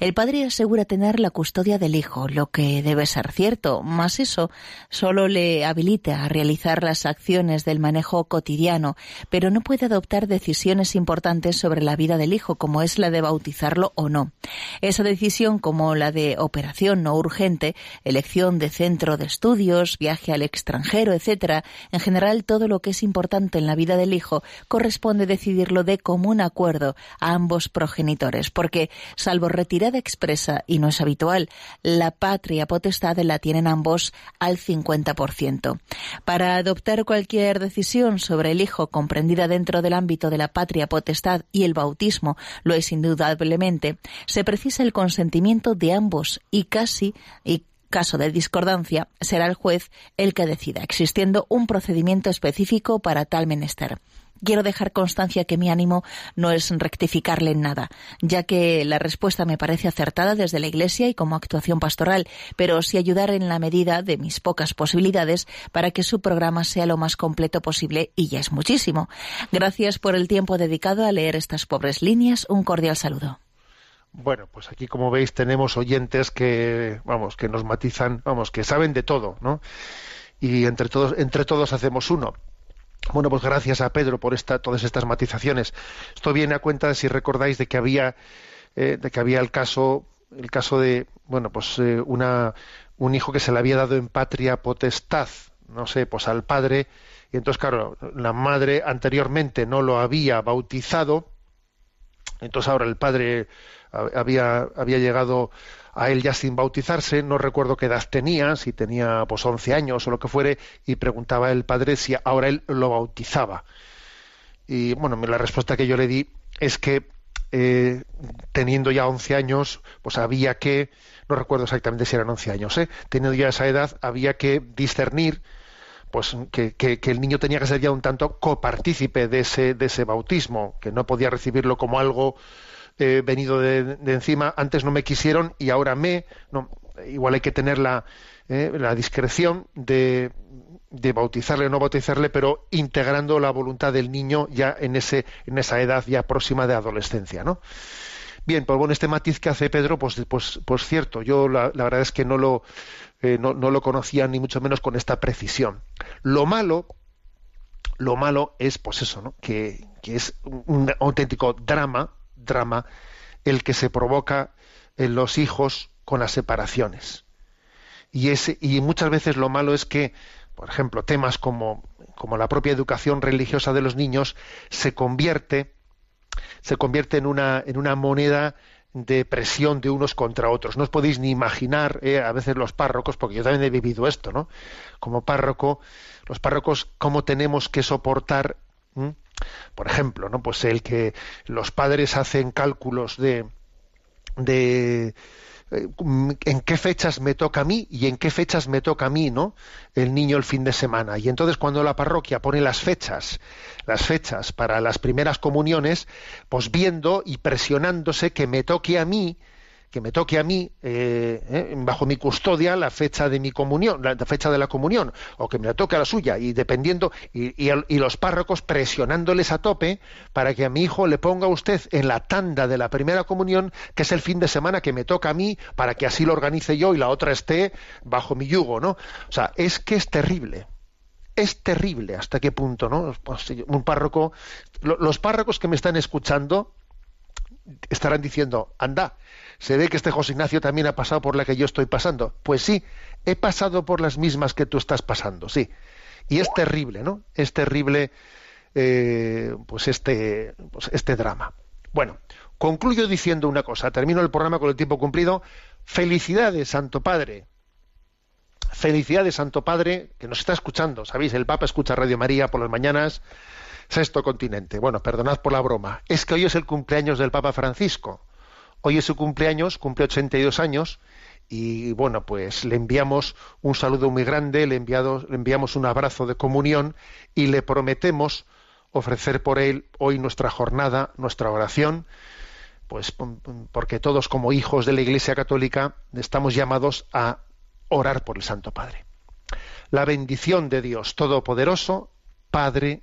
El padre asegura tener la custodia del hijo, lo que debe ser cierto, mas eso solo le habilita a realizar las acciones del manejo cotidiano, pero no puede adoptar decisiones importantes sobre la vida del hijo, como es la de bautizarlo o no. Esa decisión, como la de operación no urgente, elección de centro de estudios, viaje al extranjero, etcétera, en general todo lo que es importante en la vida del hijo corresponde decidirlo de común acuerdo a ambos progenitores, porque salvo retirada expresa, y no es habitual, la patria potestad la tienen ambos al 50%. Para adoptar cualquier decisión sobre el hijo comprendida dentro del ámbito de la patria potestad y el bautismo lo es indudablemente, se precisa el consentimiento de ambos y casi y caso de discordancia, será el juez el que decida, existiendo un procedimiento específico para tal menester. Quiero dejar constancia que mi ánimo no es rectificarle en nada, ya que la respuesta me parece acertada desde la Iglesia y como actuación pastoral, pero sí ayudar en la medida de mis pocas posibilidades para que su programa sea lo más completo posible y ya es muchísimo. Gracias por el tiempo dedicado a leer estas pobres líneas. Un cordial saludo. Bueno, pues aquí como veis tenemos oyentes que, vamos, que nos matizan, vamos, que saben de todo, ¿no? Y entre todos, entre todos hacemos uno. Bueno, pues gracias a Pedro por esta, todas estas matizaciones. Esto viene a cuenta, si recordáis, de que había, eh, de que había el caso, el caso de, bueno, pues eh, una, un hijo que se le había dado en patria potestad, no sé, pues al padre, y entonces, claro, la madre anteriormente no lo había bautizado, entonces ahora el padre había, había llegado a él ya sin bautizarse, no recuerdo qué edad tenía, si tenía pues 11 años o lo que fuere, y preguntaba el padre si ahora él lo bautizaba. Y bueno, la respuesta que yo le di es que eh, teniendo ya 11 años, pues había que, no recuerdo exactamente si eran 11 años, ¿eh? teniendo ya esa edad, había que discernir pues que, que, que, el niño tenía que ser ya un tanto copartícipe de ese, de ese bautismo, que no podía recibirlo como algo he venido de, de encima, antes no me quisieron y ahora me. No, igual hay que tener la, eh, la discreción de, de bautizarle o no bautizarle, pero integrando la voluntad del niño ya en, ese, en esa edad ya próxima de adolescencia, ¿no? Bien, pues bueno, este matiz que hace Pedro, pues, pues, pues cierto, yo la, la verdad es que no lo, eh, no, no lo conocía ni mucho menos con esta precisión. Lo malo, lo malo es, pues eso, ¿no? que, que es un auténtico drama, drama, el que se provoca en los hijos con las separaciones. Y, ese, y muchas veces lo malo es que, por ejemplo, temas como, como la propia educación religiosa de los niños se convierte, se convierte en una, en una moneda de presión de unos contra otros. No os podéis ni imaginar, eh, a veces los párrocos, porque yo también he vivido esto, ¿no? Como párroco, los párrocos, cómo tenemos que soportar. Por ejemplo, ¿no? Pues el que los padres hacen cálculos de, de eh, en qué fechas me toca a mí y en qué fechas me toca a mí, ¿no? El niño el fin de semana. Y entonces cuando la parroquia pone las fechas, las fechas para las primeras comuniones, pues viendo y presionándose que me toque a mí, que me toque a mí, eh, eh, bajo mi custodia, la fecha de mi comunión, la, fecha de la comunión, o que me la toque a la suya, y dependiendo, y, los párrocos presionándoles a tope para que a mi hijo le ponga usted en la tanda de la primera comunión, que es el fin de semana que me toca a mí, para que así lo organice yo y la otra esté bajo mi yugo, ¿no? O sea, es que es terrible. Es terrible hasta qué punto, ¿no? Pues, un párroco, lo- los párrocos que me están escuchando, estarán diciendo, anda, se ve que este José Ignacio también ha pasado por la que yo estoy pasando. Pues sí, he pasado por las mismas que tú estás pasando, sí. Y es terrible, ¿no? Es terrible, eh, pues este, pues este drama. Bueno, concluyo diciendo una cosa. Termino el programa con el tiempo cumplido. Felicidades, Santo Padre. Felicidades, Santo Padre, que nos está escuchando. Sabéis, el Papa escucha Radio María por las mañanas. Sexto continente. Bueno, perdonad por la broma. Es que hoy es el cumpleaños del Papa Francisco. Hoy es su cumpleaños, cumple 82 años y bueno, pues le enviamos un saludo muy grande, le, le enviamos un abrazo de comunión y le prometemos ofrecer por él hoy nuestra jornada, nuestra oración, pues porque todos como hijos de la Iglesia Católica estamos llamados a orar por el Santo Padre. La bendición de Dios Todopoderoso, Padre,